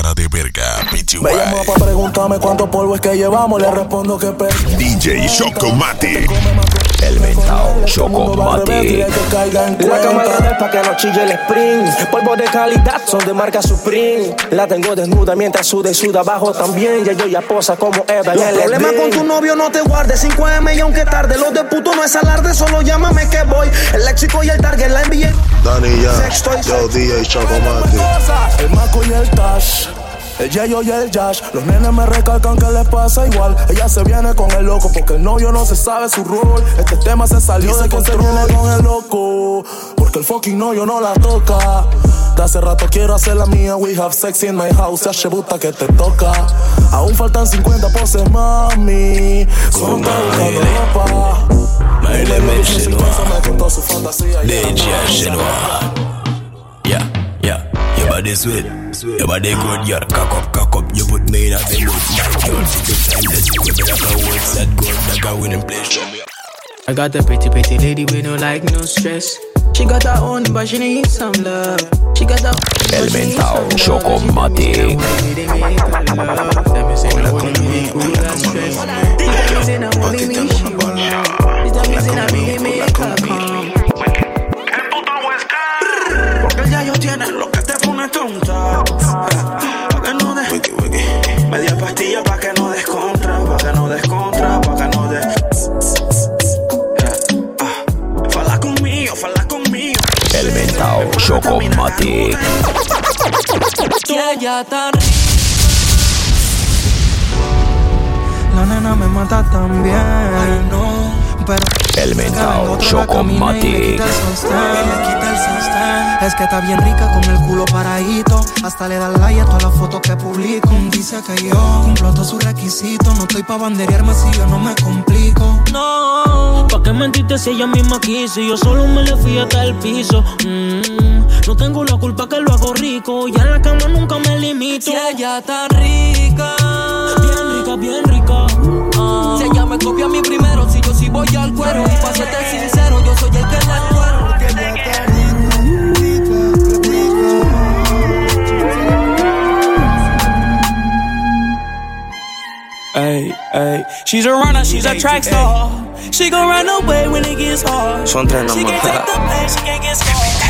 cara de verga, bitch. Me llama pa' preguntarme cuánto polvo es que llevamos. Le respondo que pe. DJ Chocomati. El mentao Chocomati. La cámara de pa' que no chille el sprint. Polvo de calidad son de marca Supreme. La tengo desnuda mientras suda y suda abajo también. Ya yo ya posa como Eva Los problemas con tu novio no te guardes 5M y aunque tarde Los de puto no es alarde Solo llámame que voy El léxico y el target la envié Dani ya, Sexto y yo DJ Chocomati. El Maco y el Tash. El Yayo y el Yash, los nenes me recalcan que les pasa igual. Ella se viene con el loco porque el novio no se sabe su rol. Este tema se salió de que se viene con el loco. Porque el fucking novio no la toca. De hace rato quiero hacer la mía. We have sex in my house. Ya buta que te toca. Aún faltan 50 poses, mami. Solo estoy buscando ropa. My name is body sweet. Your body good, your cock up, cock up. You put me in a the mood. My girl, take your time. Let's whip it like a works that good. Like a winning play. Show me. I got a pretty, pretty lady with no like, no stress. She got her own, but she needs some love. She got her own, El but she needs mentao some love. Chocomatic. They make her love. Let me say, no, only me who got stress. Tell me, say, no, only me she want. Tell me, say, no, really make her come. Porque ya yo tiene lo que te pone tonta Pa' que no des Media pastilla pa' que no des contra Pa' que no des contra Pa' que no des Ah, Fala conmigo, fala conmigo El mentao Chocomatic. Y ella tan La nena me mata también. Ay, no. Pero El mentao Chocomatic. quita el sostén, le quita el sostén. Es que está bien rica con el culo paradito. Hasta le da like a todas las fotos que publico. Dice que yo cumplo todos sus requisitos. No estoy pa' banderearme si yo no me complico. No, ¿pa' qué mentiste si ella misma quiso? Y Yo solo me le fui hasta el piso. Mm, no tengo la culpa que lo hago rico. Y en la cama nunca me limito. Si ella está rica, bien rica, bien rica. Ah. Si ella me copia a mí primero, si yo sí voy al cuero. Y pa' serte sincero, yo soy Ay, ay. She's a runner, she's a track star. She gon' run away when it gets hard. She can't take the pain, she can't get scared.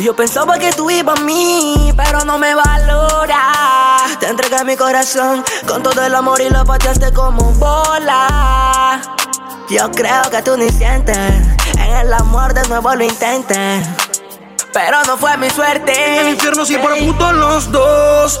Yo pensaba que tú ibas a mí, pero no me valora. Te entregué mi corazón con todo el amor y lo pateaste como bola. Yo creo que tú ni sientes, en el amor de nuevo lo intentes. Pero no fue mi suerte. En el infierno sí por puto los dos.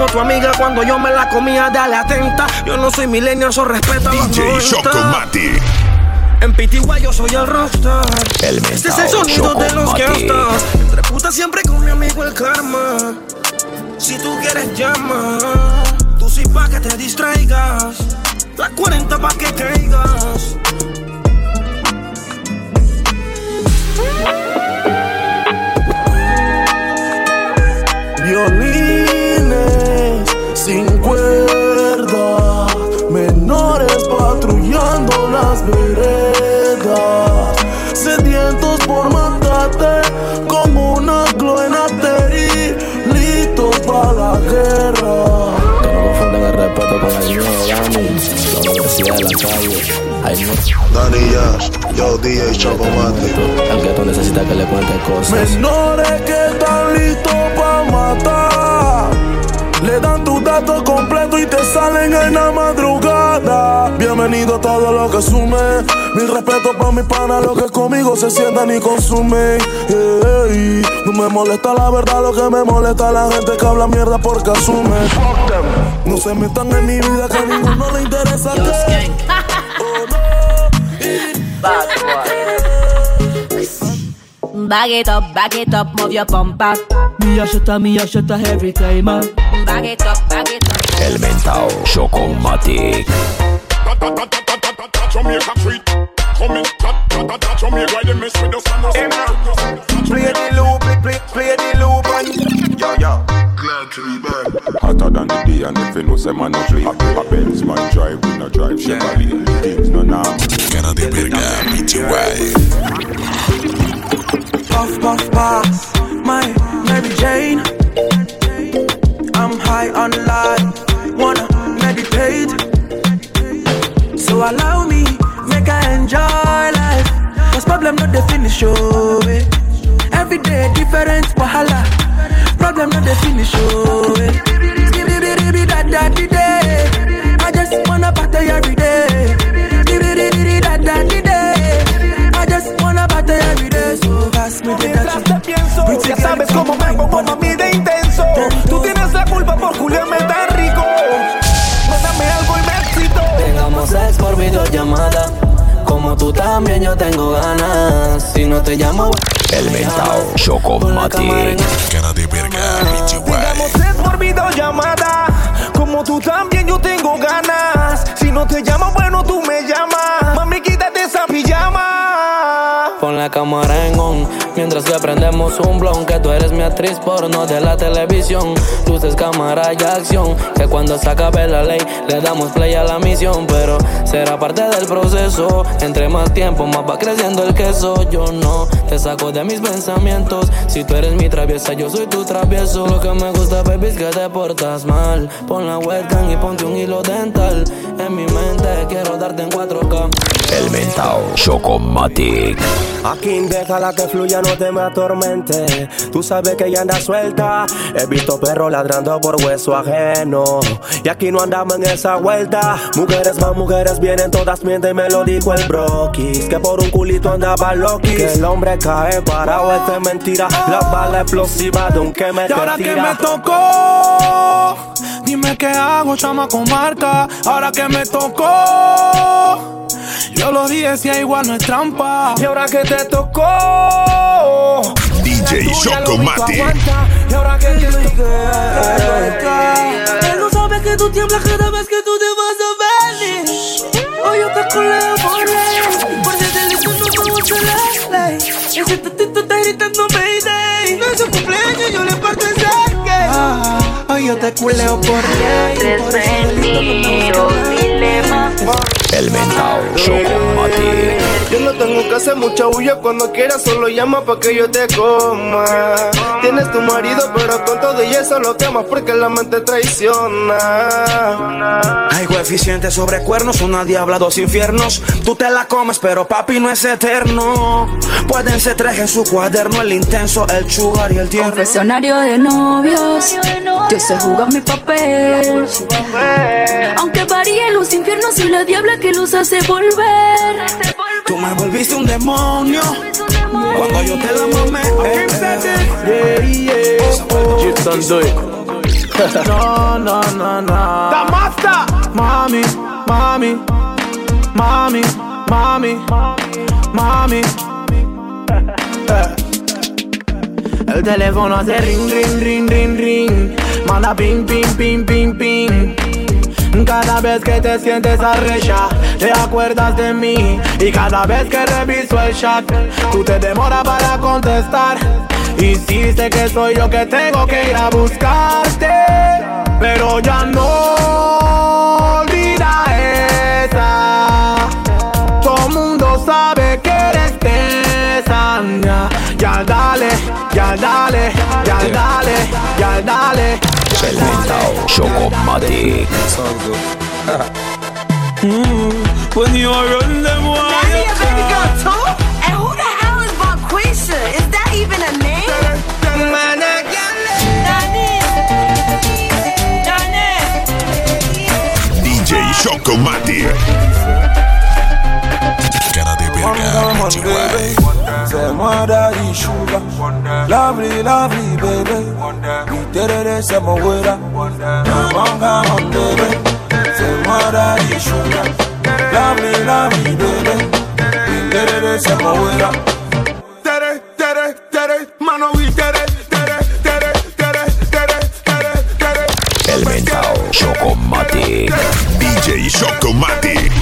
dijo tu amiga cuando yo me la comía, dale atenta. Yo no soy milenio, eso respeta DJ 90. Chocomati. En Pitigua yo soy el rockstar. El Este es el sonido de los estás. Entre putas siempre con mi amigo el karma. Si tú quieres llama, tú sí pa' que te distraigas. La 40 pa' que caigas. Violines sin cuerda, menores patrullando las veredas, sedientos por matarte como una cloenateri, listos para la guerra. Que no confundan el respeto con el miedo, Dani. La universidad de la calle. Ay, no. Dani Yash, yo DJ Chocomati. El que tú necesitas que le cuente cosas. Menores que están listos para matar. Le dan tu dato completo y te salen en la madrugada. Bienvenido a todo lo que sume. Mi respeto para mi pana, lo que conmigo se sientan y consumen. No me molesta la verdad, lo que me molesta la gente que habla mierda porque asume. No se metan en mi vida que a ninguno le interesa que. Bag it up, bag it up, move your bumper. Me a shutter, me a shutter every time, man. Bag it up, bag it up. El mentao Chocomatic. Jamaica treat. Come in, that, that, that, that Jamaica, they mess with us and us. Play the loop, play, play, play the loop and yo yo. Glad to be back. Hotter than the day and if you know say man no play A Benz man drive, we no drive Chevrolet Things no normal Cara de verga, PTY. Puff, puff, pass. My Mary Jane. I'm high on life. Wanna meditate. So allow me, make I enjoy life. Cause problem not the finish, oh. eh. Every day different wahala. Problem not the finish, oh. eh. I just wanna party every day. I just wanna party. Pass me Mientras te pienso, ya sabes cómo me pongo mami de intenso. Tú tienes la culpa por culiarme tan rico. Mándame algo y me excito. Tengamos sex por videollamada. Como tú también yo tengo ganas. Si no te llamo, El mentao Chocomatic. Cara de verga, Tengamos sed por videollamada. Como tú también yo tengo ganas. Si no te llamo, bueno, tú me llamas. Mami, quítate esa pijama. Pon la cámara en on Mientras que prendemos un blon Que tú eres mi actriz porno de la televisión. Luces, cámara y acción Que cuando se acabe la ley Le damos play a la misión. Pero será parte del proceso Entre más tiempo más va creciendo el queso. Yo no te saco de mis pensamientos Si tú eres mi traviesa yo soy tu travieso. Lo que me gusta baby es que te portas mal. Pon la webcam y ponte un hilo dental. En mi mente quiero darte en 4K El mentao Chocomatic. Aquí déjala que fluya, no te me atormente. Tú sabes que ella anda suelta. He visto perros ladrando por hueso ajeno. Y aquí no andamos en esa vuelta. Mujeres más mujeres vienen, todas mienten, me lo dijo el broquis. Que por un culito andaba loquis. Que el hombre cae parado, esto es mentira. La bala explosiva de un que me Y ahora que me tocó, dime qué hago, chama con marca. Ahora que me tocó, yo lo dije, si igual no es trampa. Y ahora que te tocó. DJ Chocomatic. Y ahora que te tocó. Él no sabe que tú tiemblas cada vez que tú te vas a venir. Hoy yo te coleo por ley. Por si te listo no ley. Ese tatito está gritando yo te culeo por ley. El mentao Chocomatic. Yo no tengo que hacer mucha bulla cuando quieras, solo llama pa' que yo te coma. Tienes tu marido, pero con todo y eso lo quemas porque la mente traiciona. Hay coeficientes sobre cuernos, una diabla, dos infiernos. Tú te la comes, pero papi no es eterno. Pueden ser tres en su cuaderno, el intenso, el sugar y el tierno. Confesionario de novios, yo sé jugar mi papel. Aunque varíen los infiernos y la diabla que los hace volver. Tú me volviste un demonio cuando yo te la mamé. eh, eh. No, no, no, no. ¡Tamasta! Mami, mami, mami, mami, mami. Eh. El teléfono hace ring, ring, ring, ring, ring. Manda ping, ping, ping, ping, ping. Cada vez que te sientes arrecha, te acuerdas de mí. Y cada vez que reviso el chat, tú te demoras para contestar. Sé que soy yo que tengo que ir a buscarte. Pero ya no olvida esa. Todo mundo sabe que eres esa. Ya, ya dale, ya dale, ya dale, ya dale. El mentao Chocomatic. Mm, when you run them Daddy, a baby girl too? And who the hell is Bonquisha? Is that even a name? DJ Chocomatic. hunger baby. Say mother sugar. Lovely, lovely, baby. Did it, say my Say mother sugar. Lovely, lovely, baby. Did it, say my El mental Chocomatic. DJ Chocomatic.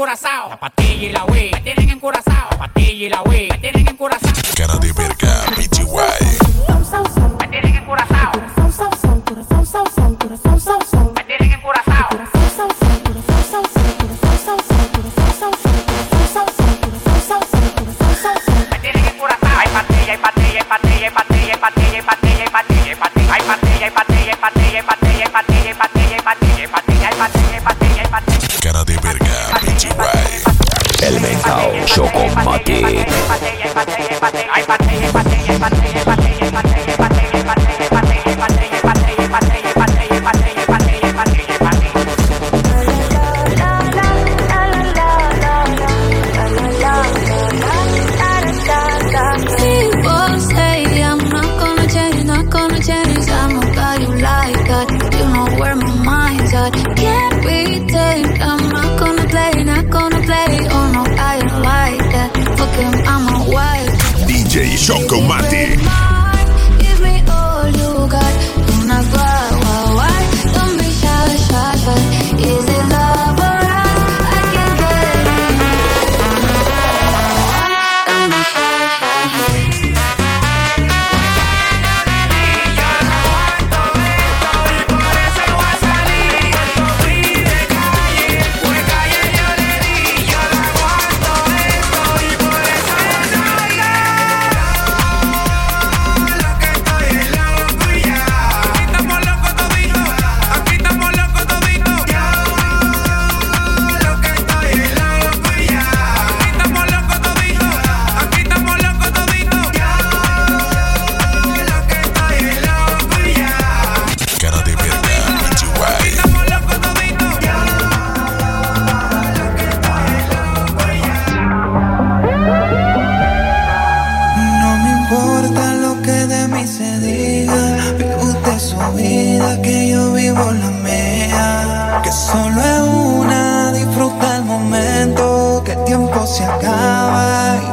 Curazao. La pastilla y la huella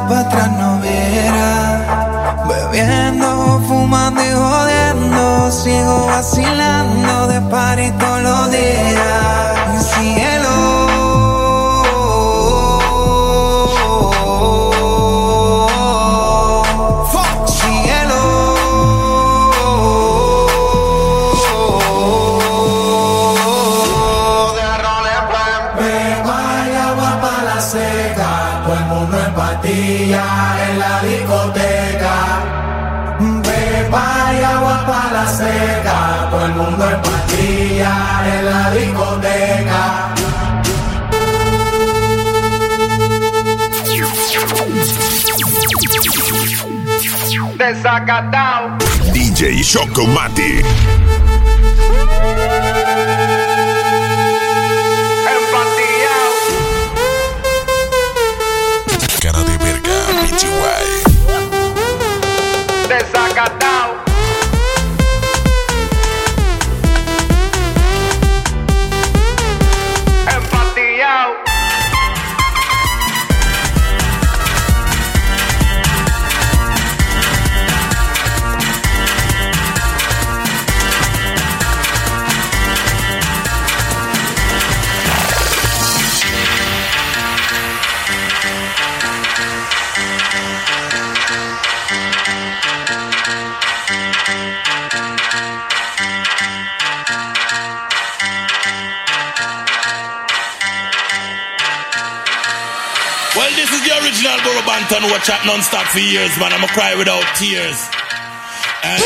para atrás noviera. Bebiendo, fumando y jodiendo, sigo vacilando de par y todos los días. desacatado. DJ Chocomatic. Chat non-stop for years, man. I'ma cry without tears. Hey,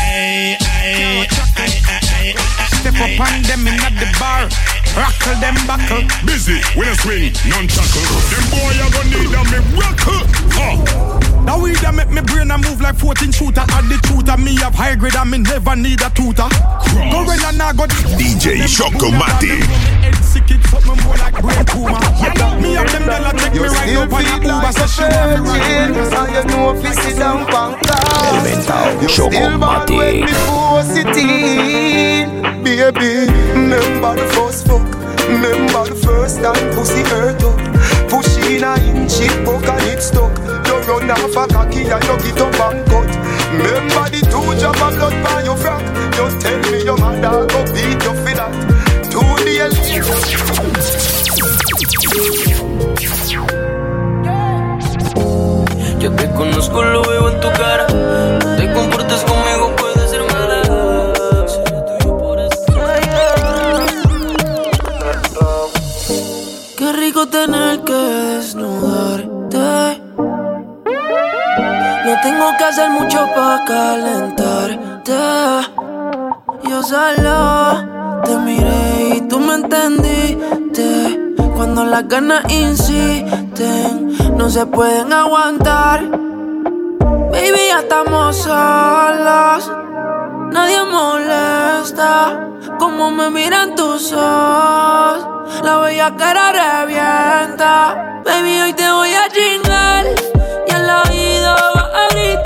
hey, hey, hey, Step up on them in at the bar. Rockle them buckle. Busy, when I swing, non-chuckle. Them boy you gonna need a miracle. Huh. Now we that make me brain and move like 14 shooter. Add the tutor, me have high grade and me never need a tutor. Go run and I got DJ Chocomatic. Head sick it something more like brain tumor. Me have them gonna take me right up on a Uber so she want me right How you know if you sit down bank Elemental You still bad when Chocomatic. me force it in Baby, remember the first fuck. Remember the first time pussy hurt up. Push in a inch it broke and it stuck. You run off a cocky and you get up and cut. Remember the two drop of blood by your frack Just tell me your mother go beat Yo te conozco, lo veo en tu cara. Te comportes conmigo, puede ser mala. Qué rico tener que desnudarte. No tengo que hacer mucho para calentarte. Yo solo te miré Cuando las ganas insisten, no se pueden aguantar. Baby, ya estamos solos. Nadie molesta como me miran tus ojos. La bella cara revienta. Baby, hoy te voy a chingar. Y al oído vas a gritarme.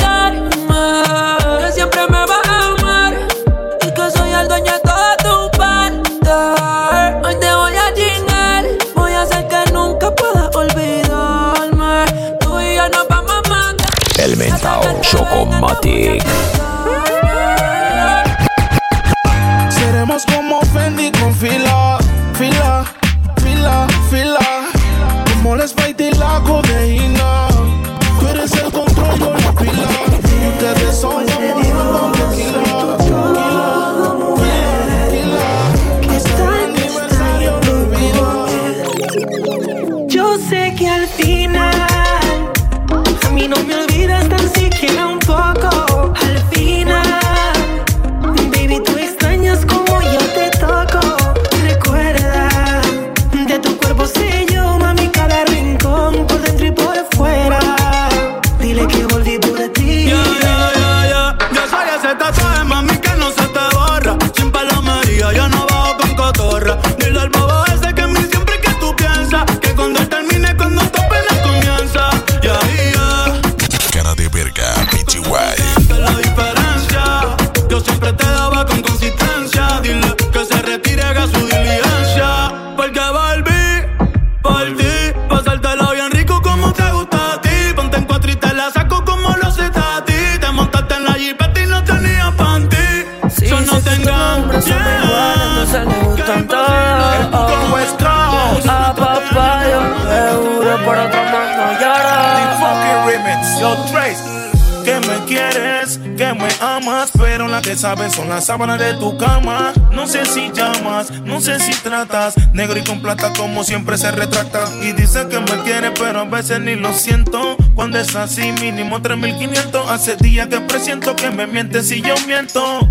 Sabes son las sábanas de tu cama. No sé si llamas, no sé si tratas. Negro y con plata, como siempre se retracta. Y dice que me quiere, pero a veces ni lo siento. Cuando es así, mínimo 3500. Hace días que presiento que me mientes si yo miento.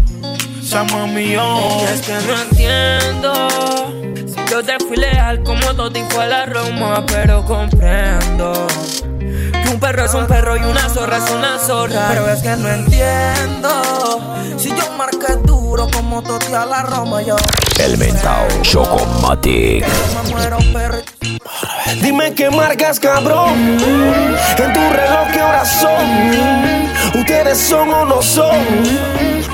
Llama mío. Y es que no entiendo Si yo te fui leal como Toti fue la Roma Pero comprendo un perro es un perro y una zorra es una zorra Pero es que no entiendo Si yo marqué duro como Toti a la Roma Yo Elemental Chocomatic. me muero perro Dime qué marcas, cabrón. En tu reloj, ¿qué horas son? ¿Ustedes son o no son?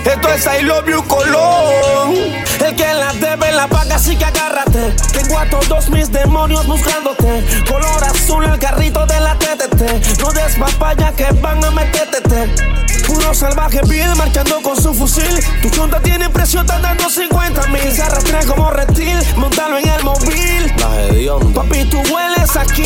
Esto es I love you, Colón. El que la debe la paga, así que agárrate. Tengo a todos mis demonios buscándote. Color azul, el carrito de la No des papaya que van a meterte. Puro salvaje, bien marchando con su fusil. Tu chonta tiene precio, está dando 50 mil. Se arrastra como reptil, montalo en el móvil. Papi, tú hueles aquí.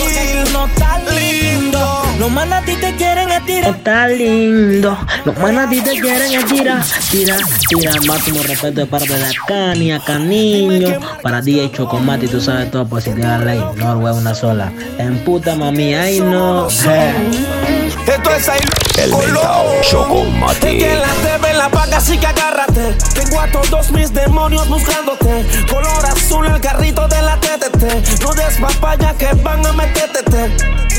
no tan lindo. Los malas a ti te quieren es tirar. Está lindo. Los manos a ti te quieren es tirar. Tira, tira. Máximo respeto de parte de acá, ni acá niño. Para DJ Chocomati, tú sabes todo, pues si te da ley. No, es una sola. En puta mami, ay no. Esto es ahí. El mentao Chocomati. Que la TV la paga, así que agárrate. Tengo a todos mis demonios buscándote. Color azul, el carrito de la TTT. No des papaya que van a meterte.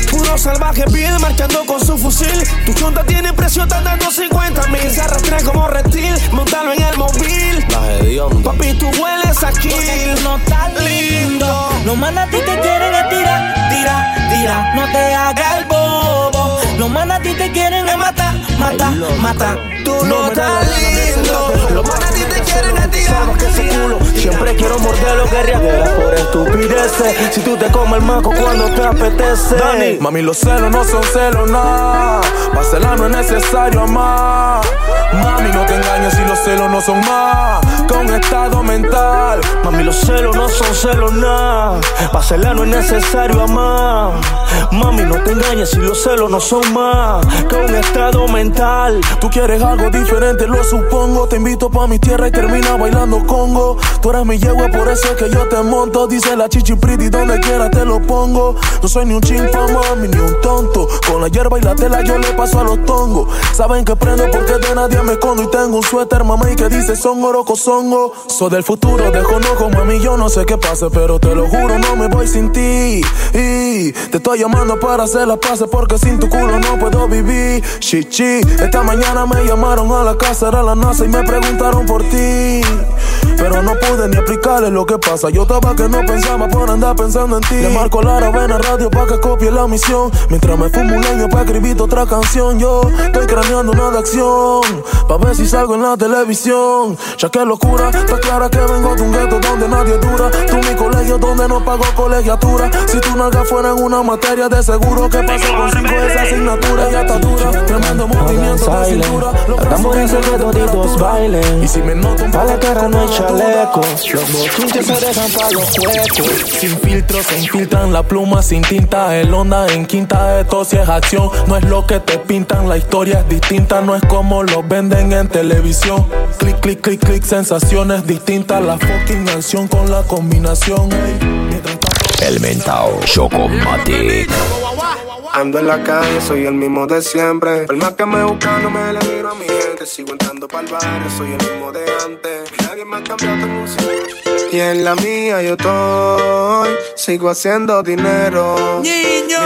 Puro salvaje viene marchando con su fusil. Tu chonta tiene precio, están dando 50 mil. Se arrastra como reptil, montalo en el móvil. Papi, tú hueles aquí. No estás lindo. Los manas a ti te quieren tirar. Tira, tira. No te hagas el bobo. Los ti te quieren matar, matar, matar. Tú no estás lindo. Los a ti te quieren es tirar. Sabes que ese culo siempre quiero morderlo que riadera por estupideces. Si tú te comes el maco cuando te apetece. Dani, mami, los celos no son celos, nada. Para celar no es necesario amar. Mami, no te engañes si los celos no son más que un estado mental. Mami, los celos no son celos nada. Para celar no es necesario amar. Mami, no te engañes si los celos no son más que un estado mental. Tú quieres algo diferente, lo supongo. Te invito pa' mi tierra y termina bailando congo. Tú eres mi yegua, por eso es que yo te monto. Dice la chichi pretty, donde quiera te lo pongo. No soy ni un chinfa, mami, ni un tonto. Con la hierba y la tela yo le paso a los tongos. Saben que prendo porque de nadie me escondo. Y tengo un suéter, mamá, y que dice son oroco, songo. Soy del futuro, desconozco, mami, yo no sé qué pase. Pero te lo juro, no me voy sin ti. Y te estoy llamando para hacer las paces porque sin tu culo no puedo vivir. Chichi, esta mañana me llamaron a la casa, era la NASA y me preguntaron por ti. Pero no pude ni explicarle lo que pasa. Yo estaba que no pensaba por andar pensando en ti. Le marco la ven a radio pa' que copie la misión. Mientras me fumo un leño pa' escribir otra canción. Yo estoy craneando una de acción. Pa' ver si salgo en la televisión. Ya que locura, está clara que vengo de un gueto donde nadie dura. Tú mi colegio donde no pago colegiatura. Si tu nalga fuera en una materia, de seguro que paso con cinco de esa asignatura. Ya está dura. Tremendo movimiento de cintura. Los brazos Estamos en que toditos bailen. Y si me noto un Pa' la cara no hay chaleco. Los bochinches se dejan pa' los huecos. Sin filtro se infiltran la pluma sin tinta. El onda en quinta, esto si es acción. No es lo que te pintan, la historia es distinta. No es como lo venden en televisión. Clic, clic, clic, clic, sensaciones distintas. La fucking canción con la combinación. ey. El mentao Chocomati. Ando en la calle, soy el mismo de siempre. Por más que me buscan, no me le miro a mi gente. Sigo entrando para el barrio, soy el mismo de antes. Nadie me ha cambiado de música. Y en la mía yo estoy, sigo haciendo dinero. Mi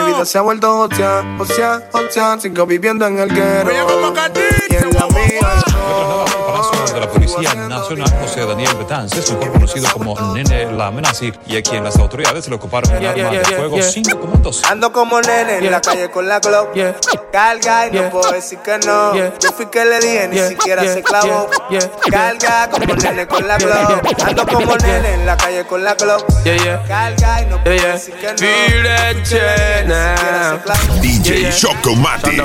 vida se ha vuelto hostia, hostia, hostia. Sigo viviendo en el guero. Y en la mía de la Policía Nacional, José Daniel Betances, mejor conocido como Nene La Amenazi, y a quien las autoridades le ocuparon un Yeah, arma yeah, de yeah, fuego yeah. 5.2. Ando como nene en la calle con la Glock. Carga y no puedo decir que no. Yo fui que le dije, ni siquiera se clavó. Carga como nene con la Glock. Ando como nene en la calle con la Glock. Carga y no puedo decir que no. Feel that shit now. DJ Chocomati.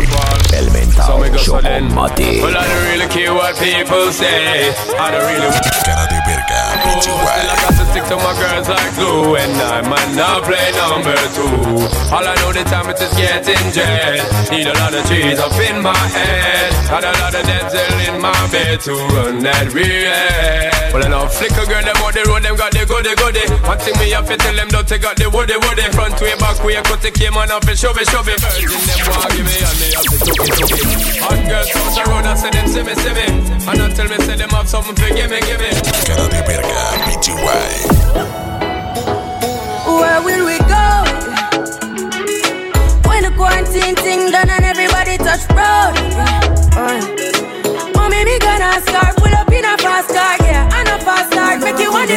El mentao Chocomati. Well, I don't really care what people say. I don't really. Cara de verga, Well, I got to stick to my girls like glue, and I might not play number two. All I know the time it is getting jet. Need a lot of trees up in my head, and a lot of dental in my bed to run that real. Well, I know flicker girl, them on the road, them got the goody goody. One thing me have to tell them, don't take got the woody woody. Front way, back way, cut the came on up and shove it, shove it. Virgin, them want give me, and they have to took it, took it. Hot girls out the road, I say them see me, see me. And I tell me, say them have something for give me, give me. Cara de verga, PTY. Where will we go? When the quarantine thing done and everybody touch road. Uh. Mommy, me gonna start pull up in a fast car,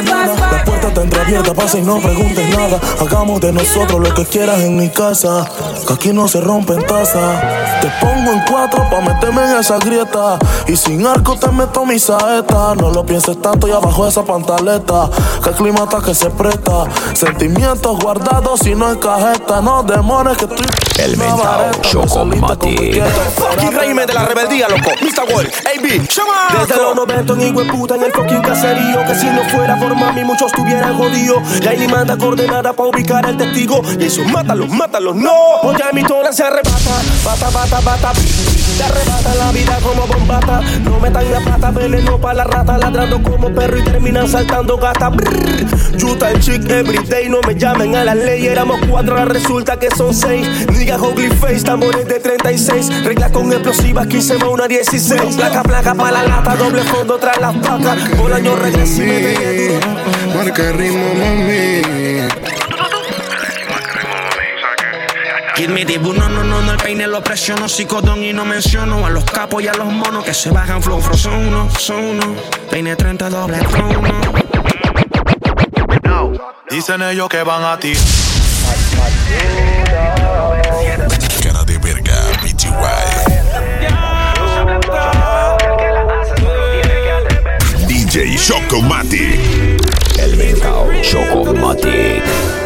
La puerta está entreabierta, pasa y no preguntes nada. Hagamos de nosotros lo que quieras en mi casa. Que aquí no se rompen tazas. Te pongo en cuatro pa' meterme en esa grieta. Y sin arco te meto mi saeta. No lo pienses tanto y abajo esa pantaleta. Que el clima está que se presta. Sentimientos guardados y no en cajeta. No demores que estoy. El mentao Chocomati. Fucking régimen de la rebeldía, loco. Mr. World, AB, Desde los 90 en hijo de puta en el fucking caserío Que si no fuera por mami muchos estuvieran jodidos lío. Yaili manda coordenada para ubicar al testigo. Y eso, mátalos, mátalos, no. Oye, mi tona se arrebata, bata, bata, bata. Te arrebata la vida como bombata. No metan la pata, veneno para la rata. Ladrando como perro y terminan saltando gata. Yuta el chick everyday, no me llamen a la ley. Éramos cuatro, ahora resulta que son seis. Nigga, ugly face, tambores de 36. Reglas con explosivas, 15 más una 16. Placa, placa para la lata, doble fondo tras las placas. Por año regresivo. Marca ritmo, mami. Kid me no, no, no, no, el peine lo presiono, psicodón y no menciono a los capos y a los monos que se bajan flow, flow, son uno, son uno, peine 30 doble crono. Dicen ellos que van a ti. Cara de verga, BTY. DJ Chocomatic. El mercado Chocomatic.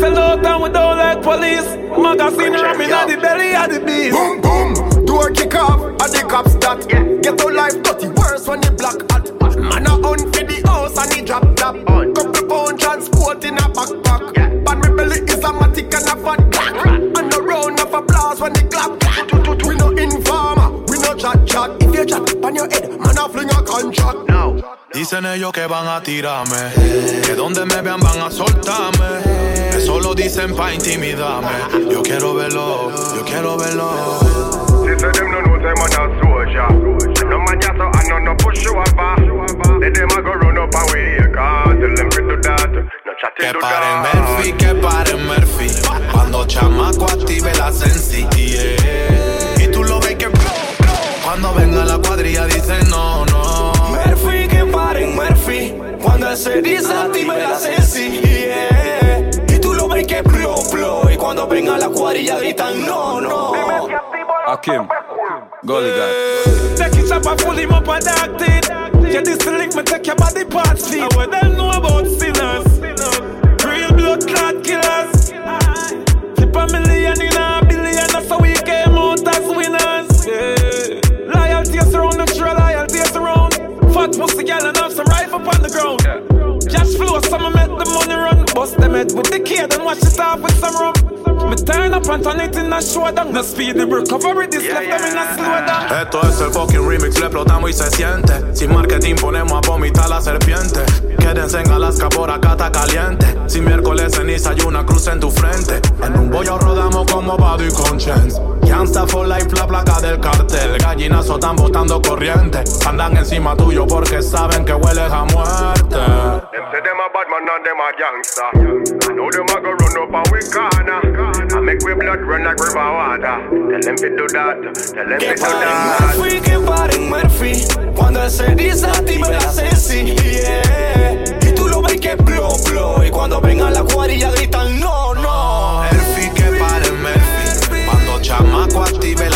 We don't like sell out and we don't like police. Magazine ramming at the belly of the beast. Boom, boom. Door kick off, and the cops that. Get to life dirty, worse when the black hat. Man a hunt for the house and the drop top. Couple pound transport in a backpack. But me belly is a matic and a fat clack. And a round of applause when the clap. We no informer, we no chat chat. If you chat on your head, man a fling a contract. No. Dicen ellos que van a tirarme. Que donde me vean van a soltarme. Eso lo dicen pa' intimidarme. Yo quiero verlo, yo quiero verlo. She said them no know say man a soldier. No man just so I no no push you over. Let them a go run up and we here car. Tell them to do that. No chatting Que paren. Murphy, que paren Murphy. Cuando chamaco active la sensi. yeah. Cuando venga la cuadrilla dicen no, no. Murphy, que paren Murphy. Cuando se desactive la sensi. Yeah. Y tú lo ves que plo, plo. Y cuando venga la cuadrilla gritan no, no. Akim, Gully guy. Take it up and pull him up and act it. Yeah, this link, me take your body parts, see what them know about sinners. Some make the money run. Bust them head with the kid and watch it off with some rum. Me turn up and turn it in a show down. No speed, the recovery, this left them in a slow down. Esto es el fucking remix, le explotamos y se siente. Sin marketing ponemos a vomitar la serpiente. Quédense en Alaska, por acá está caliente. Si miércoles ceniza hay una cruz en tu frente. En un bollo rodamos como Badu y Conscience. Gangsta for life, la placa del cartel. Gallinazo están botando corriente. Andan encima tuyo porque saben que hueles a muerte. Them say them a bad man and them a gangster. I know them a go run up a corner. I make we blood run like river water. Tell them to do that. Tell them to do that. Murphy, que paren Murphy. Cuando se desactive la sensi. Yeah. Y tú lo ves que plo, plo. Y cuando venga la cuadrilla gritan chamaco active